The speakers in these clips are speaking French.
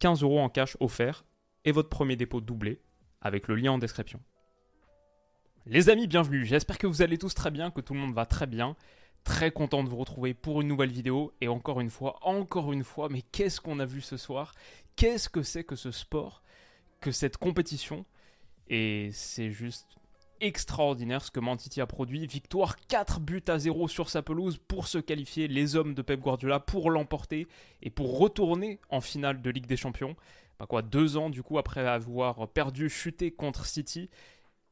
15 euros en cash offert et votre premier dépôt doublé avec le lien en description. Les amis, bienvenue. J'espère que vous allez tous très bien, que tout le monde va très bien. Très content de vous retrouver pour une nouvelle vidéo. Et encore une fois, encore une fois, mais qu'est-ce qu'on a vu ce soir? Qu'est-ce que c'est que ce sport? Que cette compétition? Et c'est juste extraordinaire ce que Mantiti a produit. Victoire 4 buts à 0 sur sa pelouse pour se qualifier, les hommes de Pep Guardiola, pour l'emporter et pour retourner en finale de Ligue des Champions quoi, deux ans du coup après avoir perdu, chuté contre City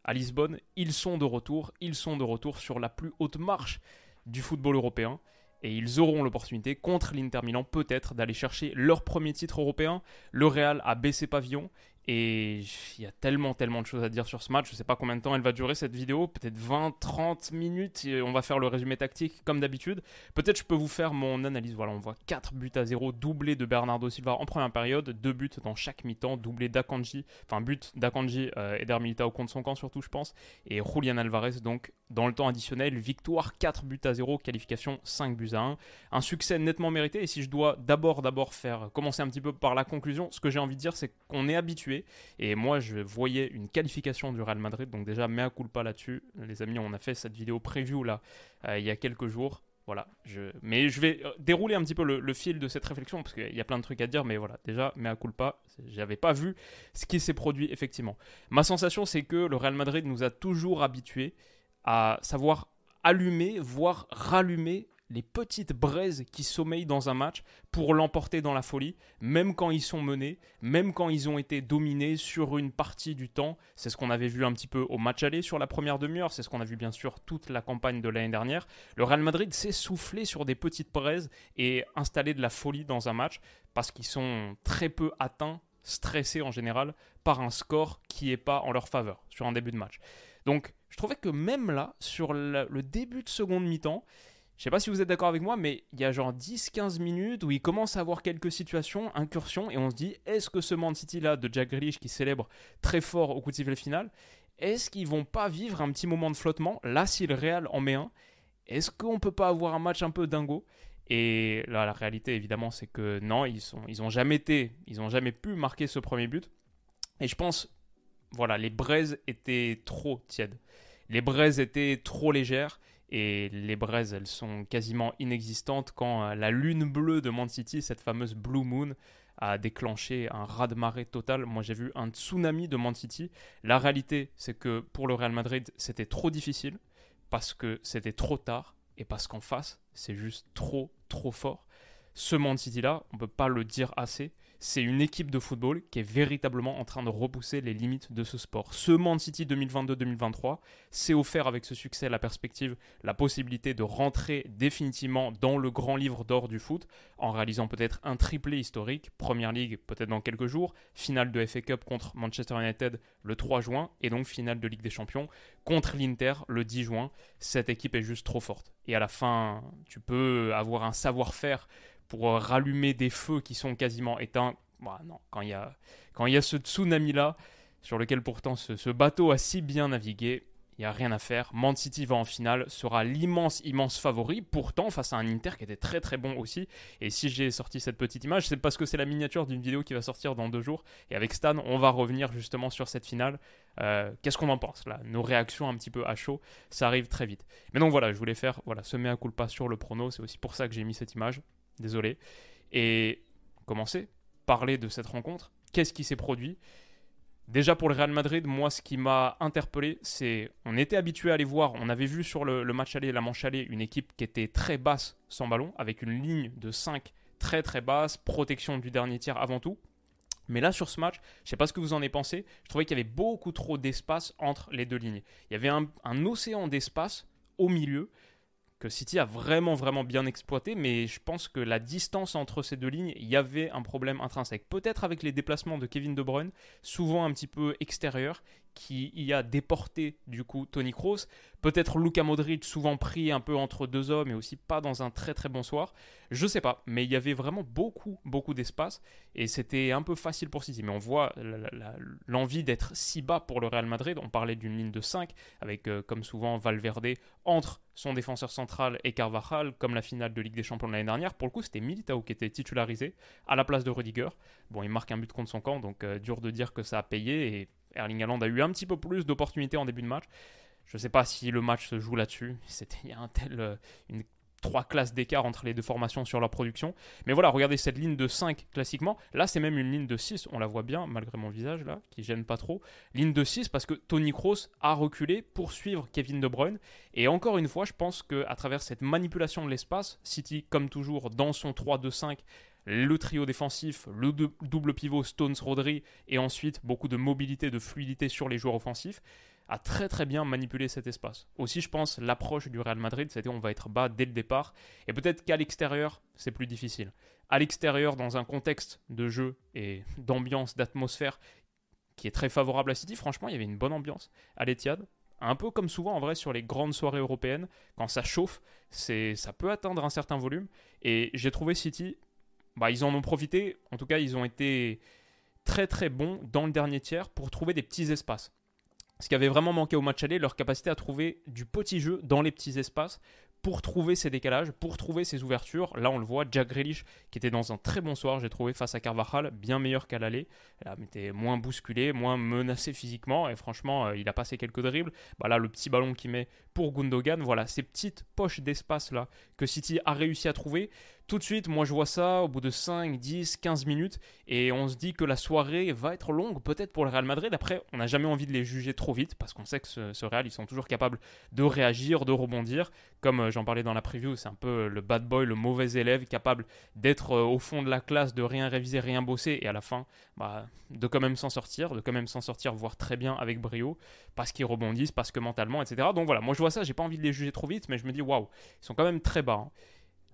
à Lisbonne, ils sont de retour, ils sont de retour sur la plus haute marche du football européen et ils auront l'opportunité contre l'Inter Milan peut-être d'aller chercher leur premier titre européen. Le Real a baissé pavillon et il y a tellement, tellement de choses à dire sur ce match. Je ne sais pas combien de temps elle va durer cette vidéo. Peut-être 20, 30 minutes. Et on va faire le résumé tactique comme d'habitude. Peut-être je peux vous faire mon analyse. Voilà, on voit 4 buts à 0, doublé de Bernardo Silva en première période. 2 buts dans chaque mi-temps, doublé d'Akanji. Enfin, but d'Akanji euh, et d'Hermilitao contre son camp surtout, je pense. Et Julian Alvarez, donc, dans le temps additionnel, victoire 4 buts à 0, qualification 5 buts à 1. Un succès nettement mérité. Et si je dois d'abord, d'abord faire commencer un petit peu par la conclusion, ce que j'ai envie de dire, c'est qu'on est habitué et moi, je voyais une qualification du Real Madrid. Donc déjà, mea culpa là-dessus. Les amis, on a fait cette vidéo preview là euh, il y a quelques jours. Voilà, mais je vais euh, dérouler un petit peu le, fil de cette réflexion parce qu'il y a plein de trucs à dire, mais voilà, déjà, mea culpa, j'avais pas vu ce qui s'est produit effectivement. Ma sensation, c'est que le Real Madrid nous a toujours habitués à savoir allumer, voire rallumer les petites braises qui sommeillent dans un match pour l'emporter dans la folie, même quand ils sont menés, même quand ils ont été dominés sur une partie du temps. C'est ce qu'on avait vu un petit peu au match aller sur la première demi-heure, c'est ce qu'on a vu bien sûr toute la campagne de l'année dernière. Le Real Madrid s'est soufflé sur des petites braises et installé de la folie dans un match parce qu'ils sont très peu atteints, stressés en général, par un score qui n'est pas en leur faveur sur un début de match. Donc je trouvais que même là, sur le début de seconde mi-temps, je sais pas si vous êtes d'accord avec moi, mais il y a genre 10-15 minutes où il commence à avoir quelques situations, incursions, et on se dit est-ce que ce Man City là de Jack Grealish qui célèbre très fort au coup de sifflet final, est-ce qu'ils vont pas vivre un petit moment de flottement? Là, si le Real en met un, est-ce qu'on peut pas avoir un match un peu dingo? Et là, la réalité évidemment, c'est que non, ils sont, ils ont jamais été, ils ont jamais pu marquer ce premier but. Et je pense, voilà, les braises étaient trop tièdes. Les braises étaient trop légères et les braises, elles sont quasiment inexistantes quand euh, la lune bleue de Man City, cette fameuse Blue Moon, a déclenché un raz-de-marée total. Moi, j'ai vu un tsunami de Man City. La réalité, c'est que pour le Real Madrid, c'était trop difficile parce que c'était trop tard et parce qu'en face, c'est juste trop, trop fort. Ce Man City-là, on ne peut pas le dire assez, c'est une équipe de football qui est véritablement en train de repousser les limites de ce sport. Ce Man City 2022-2023 s'est offert avec ce succès la perspective, la possibilité de rentrer définitivement dans le grand livre d'or du foot en réalisant peut-être un triplé historique, Première Ligue peut-être dans quelques jours, finale de FA Cup contre Manchester United le 3 juin et donc finale de Ligue des Champions contre l'Inter le 10 juin. Cette équipe est juste trop forte. Et à la fin, tu peux avoir un savoir-faire pour rallumer des feux qui sont quasiment éteints. Bah, non, quand il y a, quand il y a ce tsunami-là, sur lequel pourtant ce, bateau a si bien navigué, il n'y a rien à faire. Man City va en finale, sera l'immense, immense favori, pourtant face à un Inter qui était très très bon aussi. Et si j'ai sorti cette petite image, c'est parce que c'est la miniature d'une vidéo qui va sortir dans deux jours. Et avec Stan, on va revenir justement sur cette finale. Euh, qu'est-ce qu'on en pense là? Nos réactions un petit peu à chaud, ça arrive très vite. Mais donc voilà, je voulais faire voilà, semer un coup pas sur le prono, c'est aussi pour ça que j'ai mis cette image désolé. Et commencer, parler de cette rencontre, qu'est-ce qui s'est produit? Déjà pour le Real Madrid, moi ce qui m'a interpellé, c'est on était habitué à les voir, on avait vu sur le, match aller, la manche aller, une équipe qui était très basse sans ballon, avec une ligne de 5 très très basse, protection du dernier tiers avant tout. Mais là, sur ce match, je sais pas ce que vous en avez pensé, je trouvais qu'il y avait beaucoup trop d'espace entre les deux lignes. Il y avait un océan d'espace au milieu que City a vraiment vraiment bien exploité, mais je pense que la distance entre ces deux lignes, il y avait un problème intrinsèque. Peut-être avec les déplacements de Kevin De Bruyne, souvent un petit peu extérieurs, qui y a déporté du coup Tony Kroos. Peut-être Luka Modric souvent pris un peu entre deux hommes et aussi pas dans un très très bon soir. Je sais pas, mais il y avait vraiment beaucoup beaucoup d'espace et c'était un peu facile pour City. Mais on voit l'envie d'être si bas pour le Real Madrid. On parlait d'une ligne de 5 avec euh, comme souvent Valverde entre son défenseur central et Carvajal comme la finale de Ligue des Champions de l'année dernière. Pour le coup, c'était Militao qui était titularisé à la place de Rudiger. Bon, il marque un but contre son camp, donc euh, dur de dire que ça a payé et Erling Haaland a eu un petit peu plus d'opportunités en début de match. Je ne sais pas si le match se joue là-dessus. C'était il y a un tel, euh, une trois classes d'écart entre les deux formations sur leur production. Mais voilà, regardez cette ligne de 5 classiquement. Là, c'est même une ligne de 6, on la voit bien, malgré mon visage là, qui gêne pas trop. Ligne de 6 parce que Tony Kroos a reculé pour suivre Kevin De Bruyne. Et encore une fois, je pense qu'à travers cette manipulation de l'espace, City, comme toujours, dans son 3-2-5, le trio défensif, le double pivot Stones-Rodri, et ensuite beaucoup de mobilité, de fluidité sur les joueurs offensifs, a très très bien manipulé cet espace. Aussi, je pense, l'approche du Real Madrid, c'était on va être bas dès le départ, et peut-être qu'à l'extérieur, c'est plus difficile. À l'extérieur, dans un contexte de jeu et d'ambiance, d'atmosphère qui est très favorable à City, franchement, il y avait une bonne ambiance à l'Etihad. Un peu comme souvent en vrai sur les grandes soirées européennes, quand ça chauffe, c'est ça peut atteindre un certain volume. Et j'ai trouvé City bah, ils en ont profité. En tout cas, ils ont été très très bons dans le dernier tiers pour trouver des petits espaces. Ce qui avait vraiment manqué au match aller, leur capacité à trouver du petit jeu dans les petits espaces pour trouver ces décalages, pour trouver ces ouvertures. Là, on le voit, Jack Grealish, qui était dans un très bon soir, j'ai trouvé, face à Carvajal, bien meilleur qu'à l'aller. Il était moins bousculé, moins menacé physiquement, et franchement, euh, il a passé quelques dribbles. Bah là, le petit ballon qu'il met pour Gundogan, voilà, ces petites poches d'espace-là que City a réussi à trouver tout de suite, moi je vois ça au bout de 5, 10, 15 minutes et on se dit que la soirée va être longue peut-être pour le Real Madrid. Après, on n'a jamais envie de les juger trop vite parce qu'on sait que ce, Real, ils sont toujours capables de réagir, de rebondir. Comme euh, j'en parlais dans la preview, c'est un peu le bad boy, le mauvais élève, capable d'être euh, au fond de la classe, de rien réviser, rien bosser et à la fin, bah, de quand même s'en sortir, de quand même s'en sortir, voire très bien avec brio parce qu'ils rebondissent, parce que mentalement, etc. Donc voilà, moi je vois ça, j'ai pas envie de les juger trop vite, mais je me dis waouh, ils sont quand même très bas. Hein.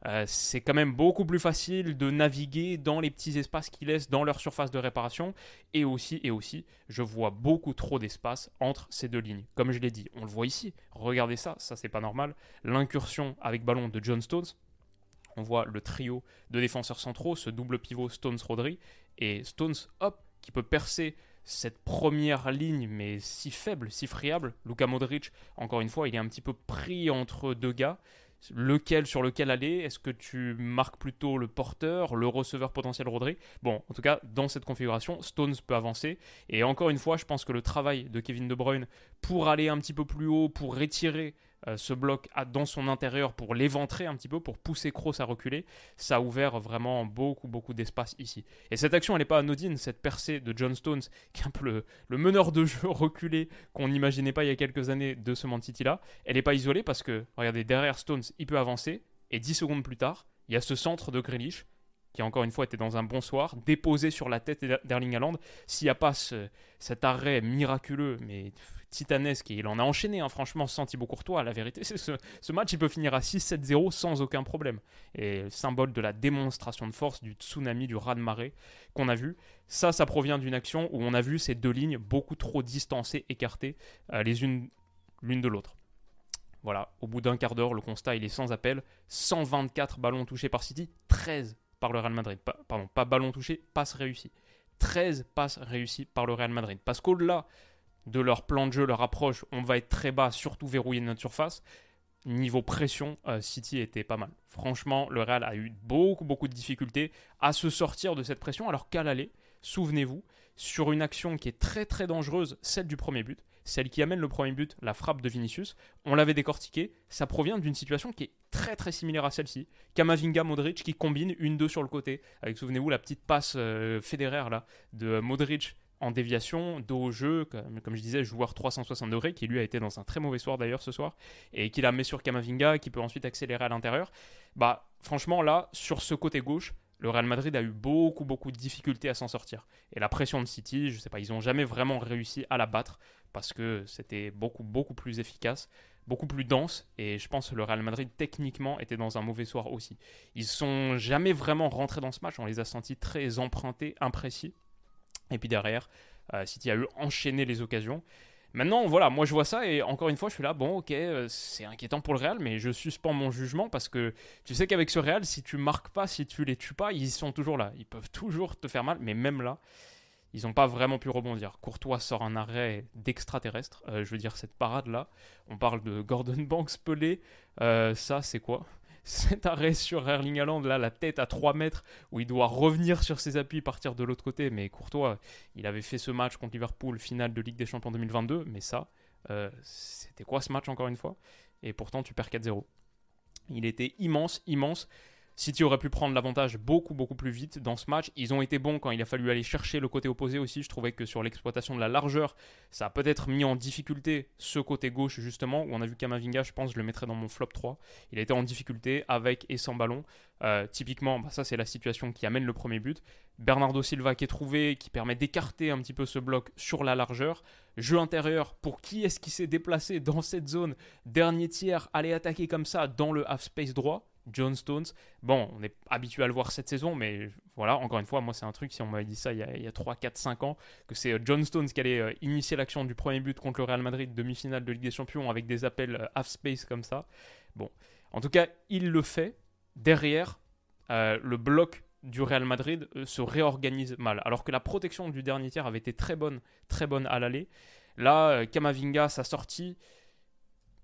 Euh, c'est quand même beaucoup plus facile de naviguer dans les petits espaces qu'ils laissent dans leur surface de réparation. Et aussi, et aussi, je vois beaucoup trop d'espace entre ces deux lignes. Comme je l'ai dit, on le voit ici. Regardez ça, ça c'est pas normal. L'incursion avec ballon de John Stones. On voit le trio de défenseurs centraux, ce double pivot Stones-Rodri. Et Stones, hop, qui peut percer cette première ligne, mais si faible, si friable. Luka Modric, encore une fois, il est un petit peu pris entre deux gars lequel sur lequel aller? Est-ce que tu marques plutôt le porteur, le receveur potentiel Rodri? Bon, en tout cas, dans cette configuration, Stones peut avancer. Et encore une fois, je pense que le travail de Kevin De Bruyne pour aller un petit peu plus haut, pour retirer ce bloc dans son intérieur pour l'éventrer un petit peu, pour pousser Kroos à reculer, ça a ouvert vraiment beaucoup, beaucoup d'espace ici. Et cette action, elle n'est pas anodine, cette percée de John Stones, qui est un peu le, meneur de jeu reculé qu'on n'imaginait pas il y a quelques années de ce Man City-là, elle n'est pas isolée parce que, regardez, derrière Stones, il peut avancer, et 10 secondes plus tard, il y a ce centre de Grealish, qui encore une fois était dans un bon soir, déposé sur la tête d'Erling Haaland. S'il n'y a pas cet arrêt miraculeux, mais titanesque et il en a enchaîné, hein, franchement, sans Thibaut Courtois. La vérité, ce match, il peut finir à 6-7-0 sans aucun problème. Et symbole de la démonstration de force, du tsunami, du raz-de-marée qu'on a vu. Ça, ça provient d'une action où on a vu ces deux lignes beaucoup trop distancées, écartées, euh, les unes l'une de l'autre. Voilà, au bout d'un quart d'heure, le constat il est sans appel. 124 ballons touchés par City, 13 par le Real Madrid. pardon, pas ballons touchés, passes réussies. 13 passes réussies par le Real Madrid. Parce qu'au-delà de leur plan de jeu, leur approche, on va être très bas, surtout verrouiller notre surface. Niveau pression, euh, City était pas mal. Franchement, le Real a eu beaucoup, beaucoup de difficultés à se sortir de cette pression, alors qu'à l'aller, souvenez-vous, sur une action qui est très très dangereuse, celle du premier but, celle qui amène le premier but, la frappe de Vinicius. On l'avait décortiqué, ça provient d'une situation qui est très très similaire à celle-ci. Kamavinga Modric qui combine une deux sur le côté, avec souvenez-vous la petite passe euh, fédéraire de Modric en déviation, dos au jeu, comme, je disais, joueur 360 degrés, qui lui a été dans un très mauvais soir d'ailleurs ce soir, et qui la met sur Kamavinga, qui peut ensuite accélérer à l'intérieur. Bah franchement là, sur ce côté gauche, le Real Madrid a eu beaucoup beaucoup de difficultés à s'en sortir. Et la pression de City, je sais pas, ils n'ont jamais vraiment réussi à la battre parce que c'était beaucoup beaucoup plus efficace, beaucoup plus dense et je pense que le Real Madrid techniquement était dans un mauvais soir aussi. Ils sont jamais vraiment rentrés dans ce match, on les a sentis très empruntés, imprécis. Et puis derrière, euh, City a eu enchaîné les occasions. Maintenant, voilà, moi je vois ça et encore une fois, je suis là, bon, ok, euh, c'est inquiétant pour le Real, mais je suspends mon jugement parce que tu sais qu'avec ce Real, si tu marques pas, si tu les tues pas, ils sont toujours là. Ils peuvent toujours te faire mal, mais même là, ils n'ont pas vraiment pu rebondir. Courtois sort un arrêt d'extraterrestre. Euh, je veux dire, cette parade-là, on parle de Gordon Banks pelé. Euh, ça, c'est quoi? Cet arrêt sur Erling Haaland, là, la tête à 3 mètres, où il doit revenir sur ses appuis, partir de l'autre côté. Mais Courtois, il avait fait ce match contre Liverpool, finale de Ligue des Champions 2022. Mais ça, euh, c'était quoi ce match encore une fois? Et pourtant, tu perds 4-0. Il était immense, immense. City aurait pu prendre l'avantage beaucoup beaucoup plus vite dans ce match. Ils ont été bons quand il a fallu aller chercher le côté opposé aussi. Je trouvais que sur l'exploitation de la largeur, ça a peut-être mis en difficulté ce côté gauche justement, où on a vu Kamavinga, je pense, je le mettrais dans mon flop 3. Il a été en difficulté avec et sans ballon. Euh, typiquement, bah, ça c'est la situation qui amène le premier but. Bernardo Silva qui est trouvé, qui permet d'écarter un petit peu ce bloc sur la largeur. Jeu intérieur, pour qui est-ce qui s'est déplacé dans cette zone? Dernier tiers, aller attaquer comme ça dans le half space droit John Stones. Bon, on est habitué à le voir cette saison, mais voilà, encore une fois, moi c'est un truc, si on m'avait dit ça il y, a, 3, 4, 5 ans, que c'est euh, John Stones qui allait euh, initier l'action du premier but contre le Real Madrid, demi-finale de Ligue des Champions, avec des appels euh, half-space comme ça. Bon, en tout cas, il le fait. Derrière, le bloc du Real Madrid se réorganise mal, alors que la protection du dernier tiers avait été très bonne, très bonne à l'aller. Là, Kamavinga, sa sortie,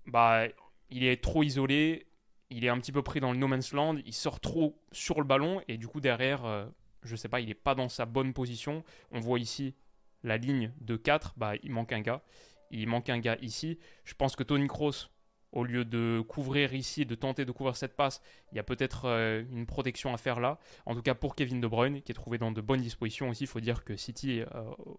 bah, il est trop isolé, il est un petit peu pris dans le no man's land, il sort trop sur le ballon et du coup derrière, euh, je sais pas, il n'est pas dans sa bonne position. On voit ici la ligne de 4, bah, il manque un gars. Il manque un gars ici. Je pense que Tony Kroos au lieu de couvrir ici, de tenter de couvrir cette passe, il y a peut-être euh, une protection à faire là. En tout cas pour Kevin De Bruyne, qui est trouvé dans de bonnes dispositions aussi. Il faut dire que City euh,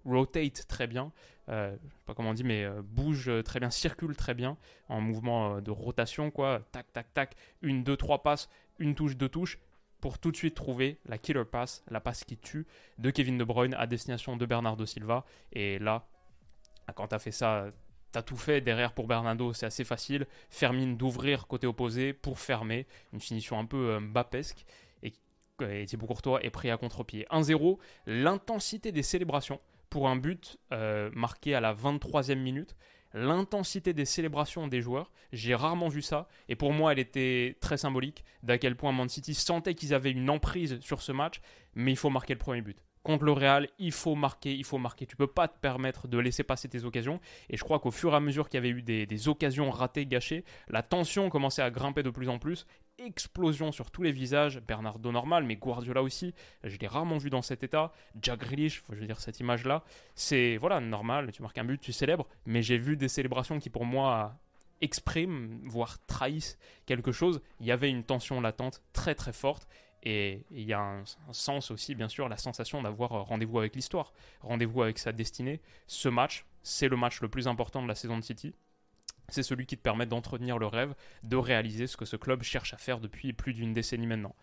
rotate très bien, euh, sais pas comment on dit, mais bouge très bien, circule très bien en mouvement de rotation, quoi. Tac, tac, tac, une, deux, trois passes, une touche, deux touches pour tout de suite trouver la killer pass, la passe qui tue de Kevin De Bruyne à destination de Bernardo Silva. Et là, quand tu as fait ça, T'as tout fait derrière pour Bernardo, c'est assez facile. Fermine d'ouvrir côté opposé pour fermer. Une finition un peu euh, Et, et Thibaut Courtois est pris à contre-pied. 1-0, l'intensité des célébrations pour un but euh, marqué à la 23e minute. L'intensité des célébrations des joueurs, j'ai rarement vu ça. Et pour moi, elle était très symbolique d'à quel point Man City sentait qu'ils avaient une emprise sur ce match. Mais il faut marquer le premier but contre le Real, il faut marquer, il faut marquer. Tu peux pas te permettre de laisser passer tes occasions. Et je crois qu'au fur et à mesure qu'il y avait eu des, occasions ratées, gâchées, la tension commençait à grimper de plus en plus. Explosion sur tous les visages. Bernardo normal, mais Guardiola aussi. Je l'ai rarement vu dans cet état. Jack Grealish, je veux dire cette image-là, c'est voilà normal. Tu marques un but, tu célèbres. Mais j'ai vu des célébrations qui pour moi expriment, voire trahissent quelque chose. Il y avait une tension latente très très forte et il y a un, sens aussi, bien sûr, la sensation d'avoir euh, rendez-vous avec l'histoire, rendez-vous avec sa destinée. Ce match, c'est le match le plus important de la saison de City. C'est celui qui te permet d'entretenir le rêve, de réaliser ce que ce club cherche à faire depuis plus d'une décennie maintenant.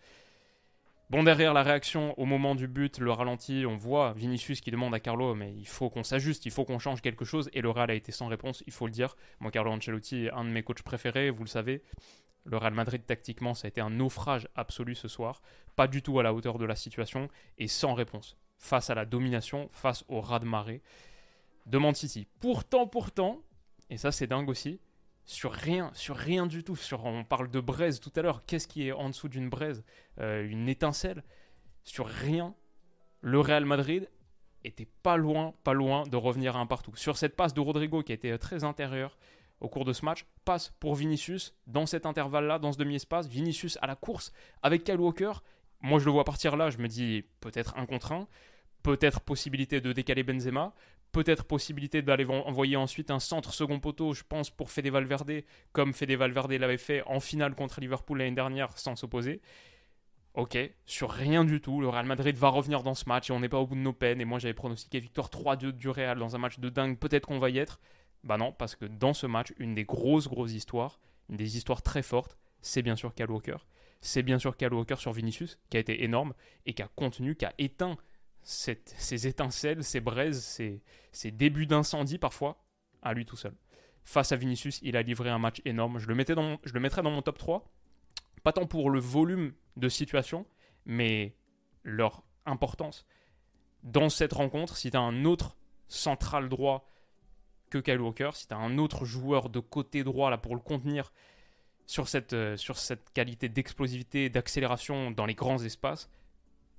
Bon, derrière la réaction au moment du but, le ralenti, on voit Vinicius qui demande à Carlo, mais il faut qu'on s'ajuste, il faut qu'on change quelque chose, et le Real a été sans réponse, il faut le dire. Moi, Carlo Ancelotti est un de mes coachs préférés, vous le savez. Le Real Madrid, tactiquement, ça a été un naufrage absolu ce soir. Pas du tout à la hauteur de la situation et sans réponse. Face à la domination, face au raz-de-marée de Man City. Pourtant, pourtant, et ça c'est dingue aussi, sur rien, sur rien du tout. Sur, on parle de braise tout à l'heure. Qu'est-ce qui est en dessous d'une braise euh, Une étincelle? Sur rien, le Real Madrid était pas loin, pas loin de revenir à un partout. Sur cette passe de Rodrigo qui a été très intérieure, au cours de ce match passe pour Vinicius dans cet intervalle-là, dans ce demi-espace. Vinicius à la course avec Kyle Walker. Moi, je le vois partir là, je me dis peut-être un contre un. peut-être possibilité de décaler Benzema, peut-être possibilité d'aller envoyer ensuite un centre second poteau, je pense, pour Fede Valverde, comme Fede Valverde l'avait fait en finale contre Liverpool l'année dernière sans s'opposer. Ok, sur rien du tout, le Real Madrid va revenir dans ce match et on n'est pas au bout de nos peines. Et moi j'avais pronostiqué victoire 3-2 du Real dans un match de dingue, peut-être qu'on va y être. Bah non, parce que dans ce match, une des grosses, grosses histoires, une des histoires très fortes, c'est bien sûr Cal Walker. C'est bien sûr Cal Walker sur Vinicius, qui a été énorme et qui a contenu, qui a éteint ces étincelles, ces braises, ces, débuts d'incendie parfois, à lui tout seul. Face à Vinicius, il a livré un match énorme. Je le, mettais dans, je le mettrais dans mon top 3. Pas tant pour le volume de situation, mais leur importance. Dans cette rencontre, si tu as un autre central droit que Kyle Walker, si tu as un autre joueur de côté droit là pour le contenir sur cette, euh, sur cette qualité d'explosivité, d'accélération dans les grands espaces,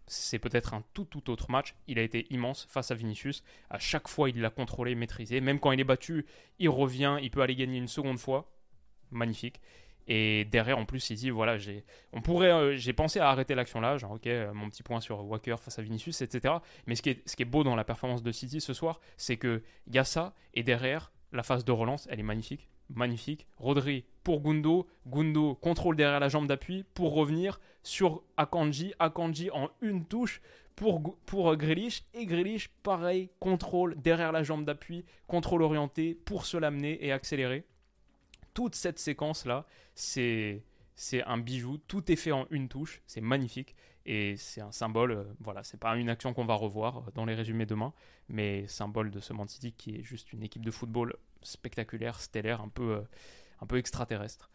c'est peut-être un tout tout autre match. Il a été immense face à Vinicius. À chaque fois, il l'a contrôlé, maîtrisé. Même quand il est battu, il revient, il peut aller gagner une seconde fois. Magnifique. Et derrière, en plus, il dit voilà, j'ai, on pourrait, euh, j'ai pensé à arrêter l'action là, genre ok, euh, mon petit point sur Walker face à Vinicius, etc. Mais ce qui est, ce qui est beau dans la performance de City ce soir, c'est que y a ça, et derrière, la phase de relance, elle est magnifique magnifique. Rodri pour Gundo. Gundo contrôle derrière la jambe d'appui pour revenir sur Akanji. Akanji en une touche pour, pour Grealish. Et Grealish, pareil, contrôle derrière la jambe d'appui, contrôle orienté pour se l'amener et accélérer. Toute cette séquence-là, c'est c'est un bijou, tout est fait en une touche, c'est magnifique et c'est un symbole. Euh, voilà, c'est pas une action qu'on va revoir euh, dans les résumés demain, mais symbole de ce Man City qui est juste une équipe de football spectaculaire, stellaire, un peu, euh, un peu extraterrestre.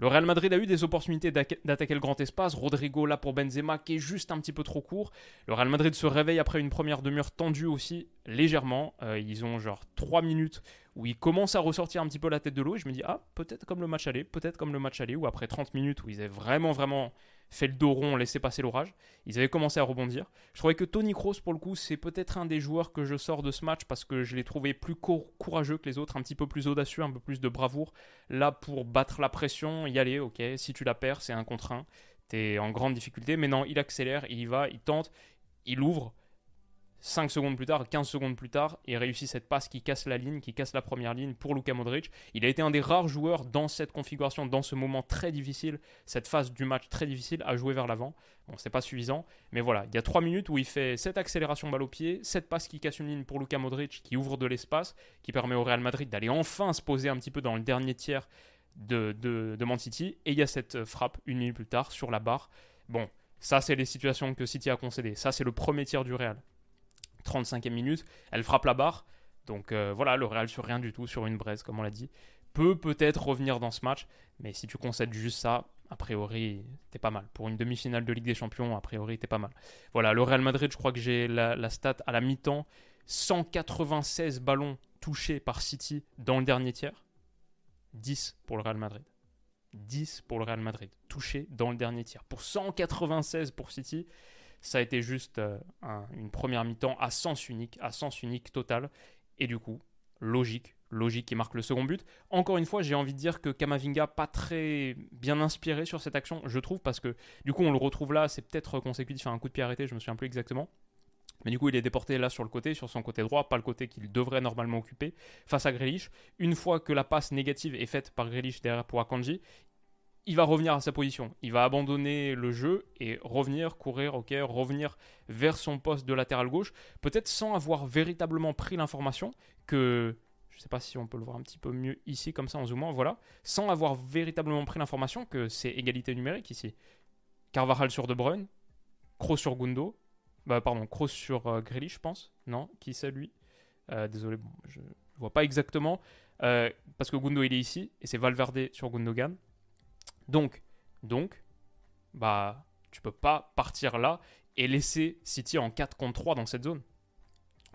Le Real Madrid a eu des opportunités d'attaquer le grand espace. Rodrigo là pour Benzema qui est juste un petit peu trop court. Le Real Madrid se réveille après une première demi-heure tendue aussi légèrement. Euh, ils ont genre 3 minutes où ils commencent à ressortir un petit peu la tête de l'eau et je me dis ah peut-être comme le match aller, peut-être comme le match aller ou après 30 minutes où ils avaient vraiment vraiment fait le dos rond, laissé passer l'orage. Ils avaient commencé à rebondir. Je trouvais que Tony Kroos, pour le coup, c'est peut-être un des joueurs que je sors de ce match parce que je l'ai trouvé plus courageux que les autres, un petit peu plus audacieux, un peu plus de bravoure. Là, pour battre la pression, y aller, ok. Si tu la perds, c'est un contre un. T'es en grande difficulté. Mais non, il accélère, il y va, il tente, il ouvre. 5 secondes plus tard, 15 secondes plus tard, il réussit cette passe qui casse la ligne, qui casse la première ligne pour Luka Modric. Il a été un des rares joueurs dans cette configuration, dans ce moment très difficile, cette phase du match très difficile, à jouer vers l'avant. Bon, c'est pas suffisant, mais voilà, il y a 3 minutes où il fait cette accélération balle au pied, cette passe qui casse une ligne pour Luka Modric, qui ouvre de l'espace, qui permet au Real Madrid d'aller enfin se poser un petit peu dans le dernier tiers de, de, de Man City. Et il y a cette frappe une minute plus tard sur la barre. Bon, ça, c'est les situations que City a concédées. Ça, c'est le premier tiers du Real. 35e minute, elle frappe la barre. Donc euh, voilà, le Real sur rien du tout, sur une braise, comme on l'a dit, peut peut-être revenir dans ce match, mais si tu concèdes juste ça, a priori, t'es pas mal. Pour une demi-finale de Ligue des Champions, a priori, t'es pas mal. Voilà, le Real Madrid, je crois que j'ai la, la, stat à la mi-temps 196 ballons touchés par City dans le dernier tiers. 10 pour le Real Madrid. 10 pour le Real Madrid, touchés dans le dernier tiers. Pour 196 pour City, ça a été juste euh, une première mi-temps à sens unique, à sens unique total. Et du coup, logique, logique qui marque le second but. Encore une fois, j'ai envie de dire que Kamavinga pas très bien inspiré sur cette action, je trouve, parce que du coup on le retrouve là, c'est peut-être consécutif à un coup de pied arrêté, je me souviens plus exactement. Mais du coup, il est déporté là sur le côté, sur son côté droit, pas le côté qu'il devrait normalement occuper, face à Grealish. Une fois que la passe négative est faite par Grealish derrière pour Akanji, il va revenir à sa position. Il va abandonner le jeu et revenir, courir, ok, revenir vers son poste de latéral gauche, peut-être sans avoir véritablement pris l'information que, je ne sais pas si on peut le voir un petit peu mieux ici, comme ça en zoomant, voilà, sans avoir véritablement pris l'information que c'est égalité numérique ici. Carvajal sur De Bruyne, Kroos sur Gundo, bah pardon, Kroos sur euh, je pense, non, qui c'est lui? Euh, Désolé, je ne vois pas exactement, euh, parce que Gundo il est ici, et c'est Valverde sur Gundogan. Donc, donc, bah, tu peux pas partir là et laisser City en 4 contre 3 dans cette zone.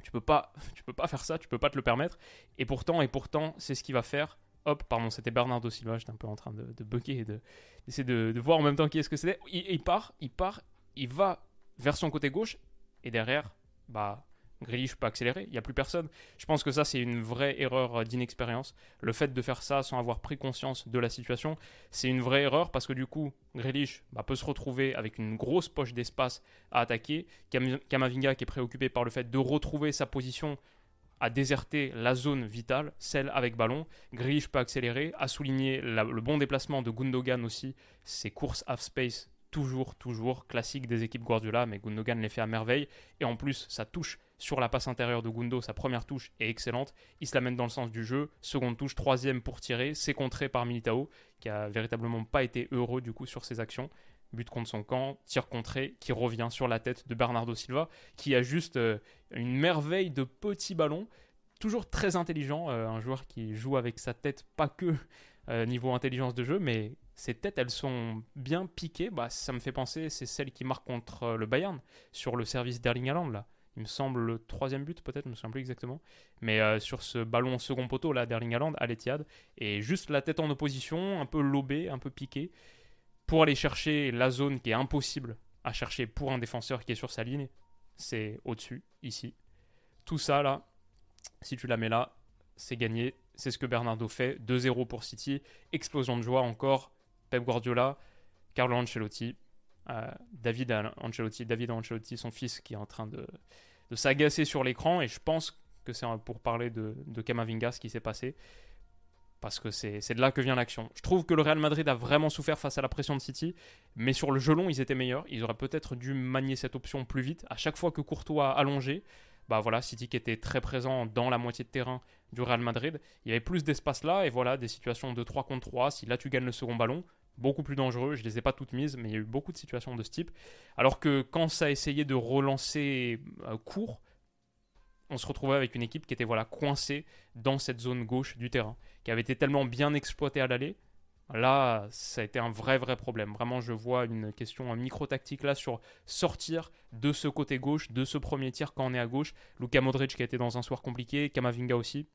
Tu peux pas, tu peux pas faire ça, tu peux pas te le permettre. Et pourtant, et pourtant, c'est ce qu'il va faire. Hop, pardon, c'était Bernardo Silva, j'étais un peu en train de, de bugger et d'essayer de, voir en même temps qui est-ce que c'était. Il, part, il part, il va vers son côté gauche et derrière, bah, Grealish peut accélérer, il n'y a plus personne. Je pense que ça, c'est une vraie erreur d'inexpérience. Le fait de faire ça sans avoir pris conscience de la situation, c'est une vraie erreur parce que du coup, Grealish bah, peut se retrouver avec une grosse poche d'espace à attaquer. Kamavinga qui est préoccupé par le fait de retrouver sa position à déserter la zone vitale, celle avec ballon. Grealish peut accélérer, à souligner le bon déplacement de Gundogan aussi, ses courses half-space toujours, toujours classique des équipes Guardiola, mais Gundogan les fait à merveille. Et en plus, sa touche sur la passe intérieure de Gundo, sa première touche est excellente. Il se l'amène dans le sens du jeu. Seconde touche, troisième pour tirer. C'est contré par Militao, qui a véritablement pas été heureux du coup sur ses actions. But contre son camp, tir contré qui revient sur la tête de Bernardo Silva, qui a juste euh, une merveille de petits ballons. Toujours très intelligent, euh, un joueur qui joue avec sa tête, pas que euh, niveau intelligence de jeu, mais ces têtes, elles sont bien piquées. Bah, ça me fait penser, c'est celle qui marque contre le Bayern sur le service d'Erling Haaland là. Il me semble le troisième but peut-être, je me souviens plus exactement. Mais euh, sur ce ballon second poteau là d'Erling Haaland à l'Etihad et juste la tête en opposition, un peu lobée, un peu piquée, pour aller chercher la zone qui est impossible à chercher pour un défenseur qui est sur sa ligne. C'est au-dessus, ici. Tout ça là, si tu la mets là, c'est gagné. C'est ce que Bernardo fait. 2-0 pour City. Explosion de joie encore. Pep Guardiola, Carlo Ancelotti, David Ancelotti, David Ancelotti, son fils, qui est en train de, s'agacer sur l'écran. Et je pense que c'est pour parler de, de ce qui s'est passé. Parce que c'est de là que vient l'action. Je trouve que le Real Madrid a vraiment souffert face à la pression de City. Mais sur le gelon, ils étaient meilleurs. Ils auraient peut-être dû manier cette option plus vite. À chaque fois que Courtois a allongé, bah voilà, City qui était très présent dans la moitié de terrain du Real Madrid. Il y avait plus d'espace là. Et voilà, des situations de 3 contre 3. Si là tu gagnes le second ballon, beaucoup plus dangereux. Je ne les ai pas toutes mises, mais il y a eu beaucoup de situations de ce type. Alors que quand ça a essayé de relancer euh, court, on se retrouvait avec une équipe qui était voilà coincée dans cette zone gauche du terrain, qui avait été tellement bien exploitée à l'aller. Là, ça a été un vrai, vrai problème. Vraiment, je vois une question micro-tactique là sur sortir de ce côté gauche, de ce premier tir quand on est à gauche. Luka Modric qui a été dans un soir compliqué, Kamavinga aussi.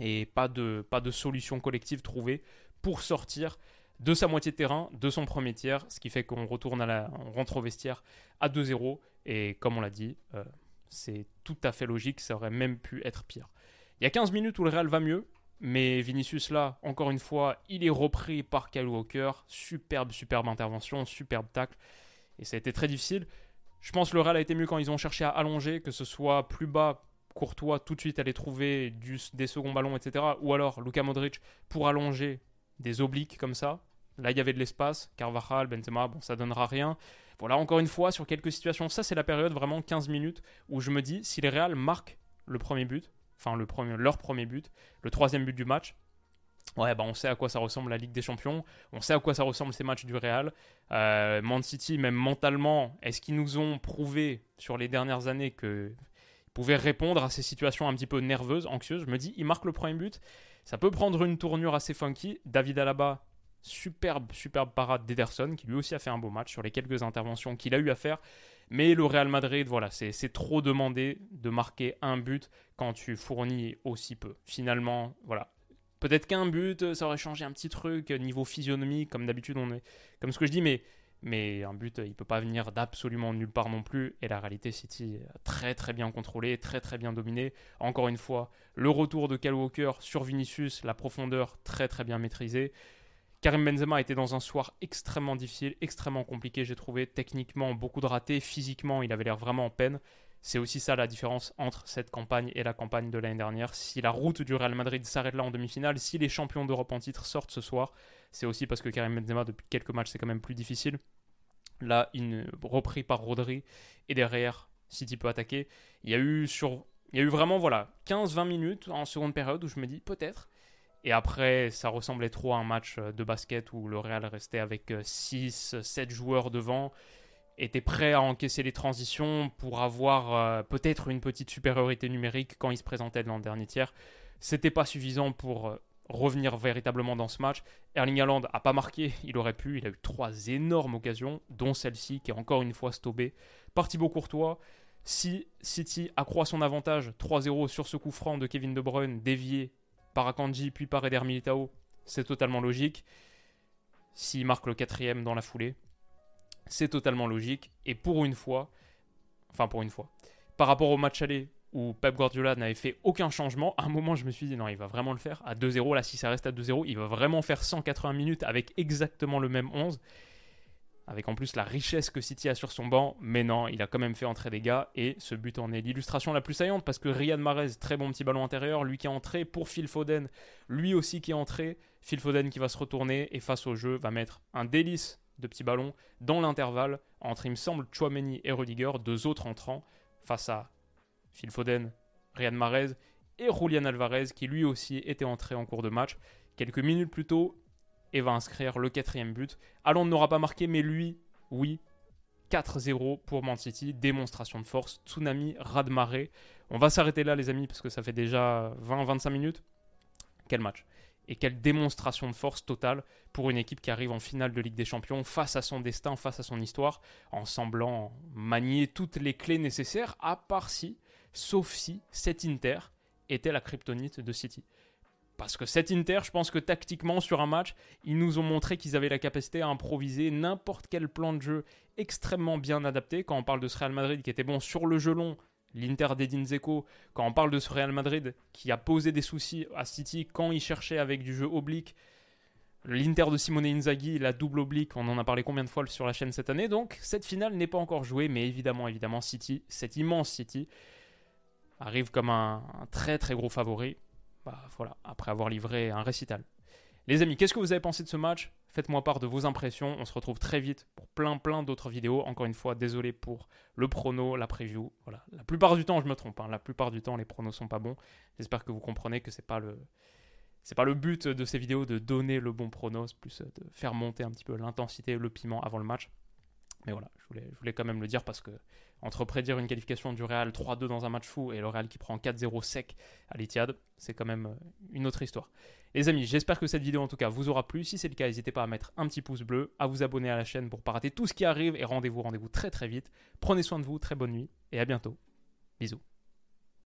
Et pas de, pas de solution collective trouvée pour sortir de sa moitié de terrain, de son premier tiers, ce qui fait qu'on retourne à la, on rentre au vestiaire à 2-0. Et comme on l'a dit, euh, c'est tout à fait logique, ça aurait même pu être pire. Il y a 15 minutes où le Real va mieux, mais Vinicius là, encore une fois, il est repris par Kyle Walker. Superbe, superbe intervention, superbe tacle. Et ça a été très difficile. Je pense que le Real a été mieux quand ils ont cherché à allonger, que ce soit plus bas, Courtois tout de suite aller trouver des seconds ballons, etc. Ou alors Luka Modric pour allonger des obliques comme ça. Là, il y avait de l'espace. Carvajal, Benzema, bon, ça donnera rien. Voilà, encore une fois, sur quelques situations, ça, c'est la période vraiment 15 minutes où je me dis, si les Real marquent le premier but, enfin, leur premier but, le troisième but du match, ouais, bah, on sait à quoi ça ressemble la Ligue des Champions. On sait à quoi ça ressemble ces matchs du Real. Euh, Man City, même mentalement, est-ce qu'ils nous ont prouvé sur les dernières années qu'ils pouvaient répondre à ces situations un petit peu nerveuses, anxieuses Je me dis, ils marquent le premier but. Ça peut prendre une tournure assez funky. David Alaba, superbe, superbe parade d'Ederson, qui lui aussi a fait un beau match sur les quelques interventions qu'il a eu à faire. Mais le Real Madrid, voilà, c'est trop demandé de marquer un but quand tu fournis aussi peu. Finalement, voilà. Peut-être qu'un but, ça aurait changé un petit truc niveau physionomie, comme d'habitude, on est. Comme ce que je dis, mais mais un but, il peut pas venir d'absolument nulle part non plus. Et la réalité, City très très bien contrôlé, très très bien dominé. Encore une fois, le retour de Kyle Walker sur Vinicius, la profondeur très très bien maîtrisée. Karim Benzema était dans un soir extrêmement difficile, extrêmement compliqué, j'ai trouvé. Techniquement, beaucoup de ratés. Physiquement, il avait l'air vraiment en peine. C'est aussi ça la différence entre cette campagne et la campagne de l'année dernière. Si la route du Real Madrid s'arrête là en demi-finale, si les champions d'Europe en titre sortent ce soir, c'est aussi parce que Karim Benzema, depuis quelques matchs, c'est quand même plus difficile. Là, une repris par Rodri et derrière, City peut attaquer. Il y a eu sur il y a eu vraiment voilà 15-20 minutes en seconde période où je me dis peut-être. Et après, ça ressemblait trop à un match de basket où le Real restait avec 6-7 joueurs devant, était prêt à encaisser les transitions pour avoir euh, peut-être une petite supériorité numérique quand il se présentait dans le dernier tiers. C'était pas suffisant pour euh, revenir véritablement dans ce match. Erling Haaland a pas marqué, il aurait pu, il a eu trois énormes occasions, dont celle-ci qui est encore une fois stoppée par Thibaut Courtois. Si City accroît son avantage 3-0 sur ce coup franc de Kevin De Bruyne dévié par Akanji puis par Eder Militao, c'est totalement logique. S'il marque le quatrième dans la foulée, c'est totalement logique. Et pour une fois, enfin pour une fois, par rapport au match aller où Pep Guardiola n'avait fait aucun changement, à un moment je me suis dit non, il va vraiment le faire à 2-0. Là, si ça reste à 2-0, il va vraiment faire 180 minutes avec exactement le même 11 avec en plus la richesse que City a sur son banc, mais non, il a quand même fait entrer des gars, et ce but en est l'illustration la plus saillante, parce que Riyad Mahrez, très bon petit ballon intérieur, lui qui est entré, pour Phil Foden, lui aussi qui est entré, Phil Foden qui va se retourner, et face au jeu, va mettre un délice de petit ballon dans l'intervalle, entre, il me semble, Chouameni et Rudiger, deux autres entrants, face à Phil Foden, Riyad Mahrez, et Julian Alvarez, qui lui aussi était entré en cours de match. Quelques minutes plus tôt, et va inscrire le quatrième but. Allende n'aura pas marqué, mais lui, oui. 4-0 pour Man démonstration de force, tsunami, raz On va s'arrêter là les amis parce que ça fait déjà 20-25 minutes. Quel match et quelle démonstration de force totale pour une équipe qui arrive en finale de Ligue des Champions face à son destin, face à son histoire, en semblant manier toutes les clés nécessaires, à part si, sauf si, cet Inter était la kryptonite de City. Parce que cet Inter, je pense que tactiquement, sur un match, ils nous ont montré qu'ils avaient la capacité à improviser n'importe quel plan de jeu extrêmement bien adapté. Quand on parle de ce Real Madrid qui était bon sur le jeu long, l'Inter d'Edin Zeko, quand on parle de ce Real Madrid qui a posé des soucis à City quand il cherchait avec du jeu oblique, l'Inter de Simone Inzaghi, la double oblique, on en a parlé combien de fois sur la chaîne cette année. Donc cette finale n'est pas encore jouée, mais évidemment, évidemment, City, cet immense City, arrive comme un très très gros favori bah, voilà, après avoir livré un récital. Les amis, qu'est-ce que vous avez pensé de ce match? Faites-moi part de vos impressions. On se retrouve très vite pour plein plein d'autres vidéos. Encore une fois, désolé pour le prono, la preview. Voilà. La plupart du temps, je me trompe. Hein. La plupart du temps, les pronos sont pas bons. J'espère que vous comprenez que c'est pas le c'est pas le but de ces vidéos de donner le bon pronos, plus de faire monter un petit peu l'intensité, le piment avant le match. Mais voilà, je voulais, quand même le dire parce que entre prédire une qualification du Real 3-2 dans un match fou et le Real qui prend 4-0 sec à l'Etihad, c'est quand même euh, une autre histoire. Les amis, j'espère que cette vidéo en tout cas vous aura plu. Si c'est le cas, n'hésitez pas à mettre un petit pouce bleu, à vous abonner à la chaîne pour pas rater tout ce qui arrive et rendez-vous, rendez-vous très très vite. Prenez soin de vous, très bonne nuit et à bientôt. Bisous.